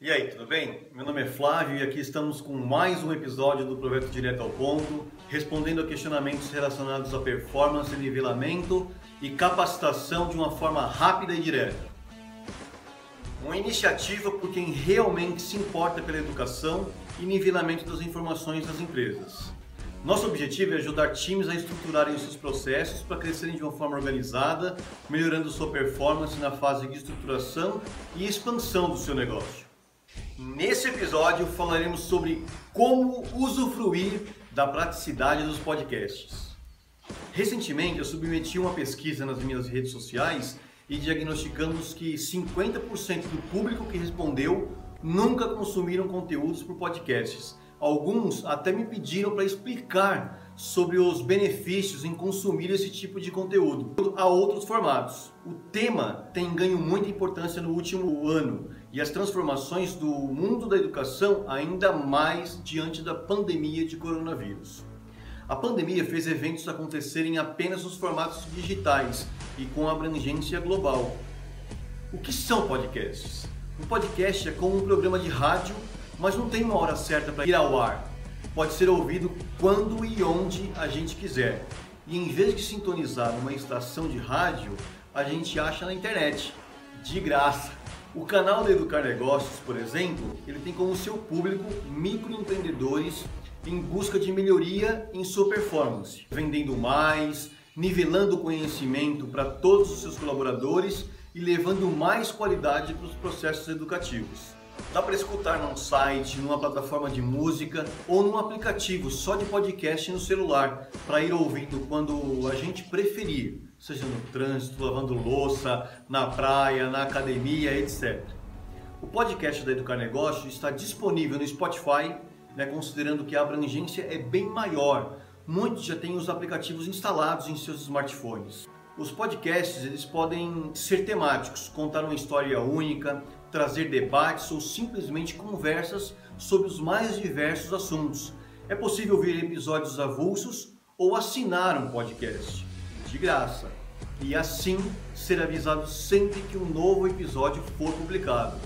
E aí, tudo bem? Meu nome é Flávio e aqui estamos com mais um episódio do Projeto Direto ao Ponto, respondendo a questionamentos relacionados a performance, nivelamento e capacitação de uma forma rápida e direta. Uma iniciativa por quem realmente se importa pela educação e nivelamento das informações das empresas. Nosso objetivo é ajudar times a estruturarem os seus processos para crescerem de uma forma organizada, melhorando sua performance na fase de estruturação e expansão do seu negócio. Nesse episódio falaremos sobre como usufruir da praticidade dos podcasts. Recentemente eu submeti uma pesquisa nas minhas redes sociais e diagnosticamos que 50% do público que respondeu nunca consumiram conteúdos por podcasts. Alguns até me pediram para explicar sobre os benefícios em consumir esse tipo de conteúdo a outros formatos. O tema tem ganho muita importância no último ano e as transformações do mundo da educação ainda mais diante da pandemia de coronavírus. A pandemia fez eventos acontecerem apenas nos formatos digitais e com abrangência global. O que são podcasts? Um podcast é como um programa de rádio, mas não tem uma hora certa para ir ao ar. Pode ser ouvido quando e onde a gente quiser. E em vez de sintonizar uma estação de rádio, a gente acha na internet, de graça. O canal do Educar Negócios, por exemplo, ele tem como seu público microempreendedores em busca de melhoria em sua performance, vendendo mais, nivelando o conhecimento para todos os seus colaboradores e levando mais qualidade para os processos educativos. Dá para escutar num site, numa plataforma de música ou num aplicativo só de podcast no celular, para ir ouvindo quando a gente preferir, seja no trânsito, lavando louça, na praia, na academia, etc. O podcast da Educar Negócio está disponível no Spotify, né, considerando que a abrangência é bem maior. Muitos já têm os aplicativos instalados em seus smartphones. Os podcasts eles podem ser temáticos, contar uma história única, trazer debates ou simplesmente conversas sobre os mais diversos assuntos. É possível ouvir episódios avulsos ou assinar um podcast de graça e assim ser avisado sempre que um novo episódio for publicado.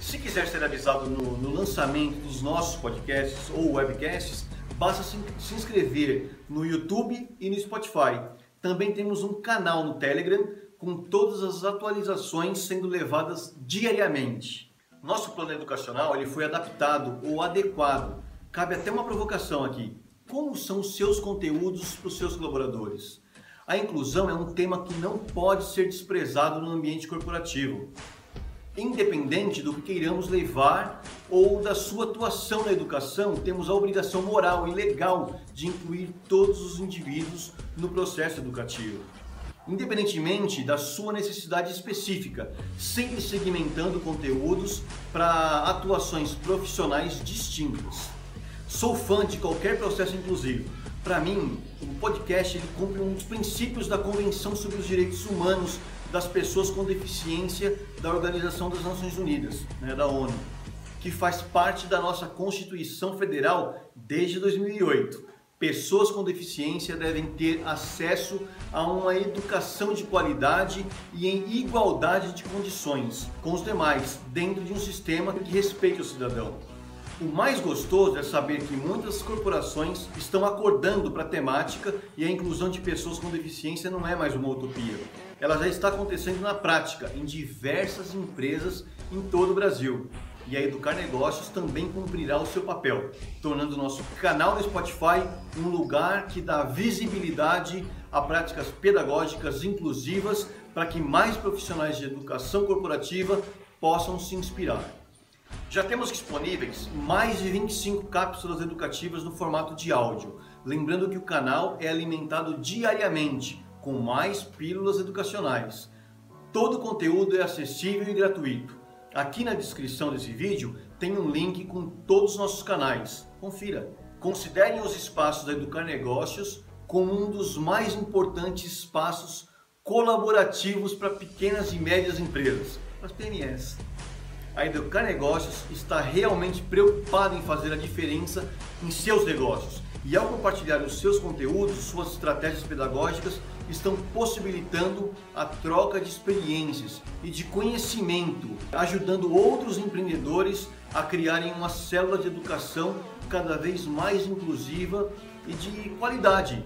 Se quiser ser avisado no, no lançamento dos nossos podcasts ou webcasts, basta se, se inscrever no YouTube e no Spotify. Também temos um canal no Telegram com todas as atualizações sendo levadas diariamente. Nosso plano educacional ele foi adaptado ou adequado. Cabe até uma provocação aqui. Como são os seus conteúdos para os seus colaboradores? A inclusão é um tema que não pode ser desprezado no ambiente corporativo independente do que queiramos levar ou da sua atuação na educação, temos a obrigação moral e legal de incluir todos os indivíduos no processo educativo. Independentemente da sua necessidade específica, sempre segmentando conteúdos para atuações profissionais distintas. Sou fã de qualquer processo inclusivo. Para mim, o podcast ele cumpre um dos princípios da Convenção sobre os Direitos Humanos das pessoas com deficiência da Organização das Nações Unidas, né, da ONU, que faz parte da nossa Constituição Federal desde 2008. Pessoas com deficiência devem ter acesso a uma educação de qualidade e em igualdade de condições com os demais, dentro de um sistema que respeite o cidadão. O mais gostoso é saber que muitas corporações estão acordando para a temática e a inclusão de pessoas com deficiência não é mais uma utopia ela já está acontecendo na prática em diversas empresas em todo o Brasil. E a Educar Negócios também cumprirá o seu papel, tornando o nosso canal no Spotify um lugar que dá visibilidade a práticas pedagógicas inclusivas para que mais profissionais de educação corporativa possam se inspirar. Já temos disponíveis mais de 25 cápsulas educativas no formato de áudio. Lembrando que o canal é alimentado diariamente com mais pílulas educacionais. Todo o conteúdo é acessível e gratuito. Aqui na descrição desse vídeo tem um link com todos os nossos canais. Confira. Considerem os espaços da Educar Negócios como um dos mais importantes espaços colaborativos para pequenas e médias empresas, as PMEs. A Educar Negócios está realmente preocupada em fazer a diferença em seus negócios e ao compartilhar os seus conteúdos, suas estratégias pedagógicas, estão possibilitando a troca de experiências e de conhecimento, ajudando outros empreendedores a criarem uma célula de educação cada vez mais inclusiva e de qualidade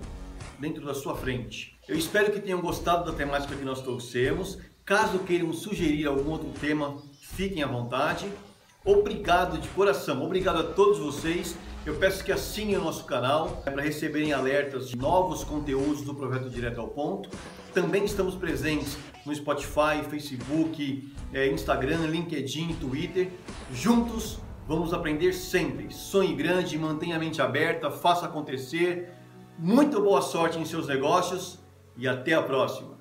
dentro da sua frente. Eu espero que tenham gostado da temática que nós trouxemos. Caso queiram sugerir algum outro tema, fiquem à vontade. Obrigado de coração, obrigado a todos vocês. Eu peço que assinem o nosso canal para receberem alertas de novos conteúdos do Projeto Direto ao Ponto. Também estamos presentes no Spotify, Facebook, eh, Instagram, LinkedIn, Twitter. Juntos vamos aprender sempre. Sonhe grande, mantenha a mente aberta, faça acontecer. Muito boa sorte em seus negócios e até a próxima.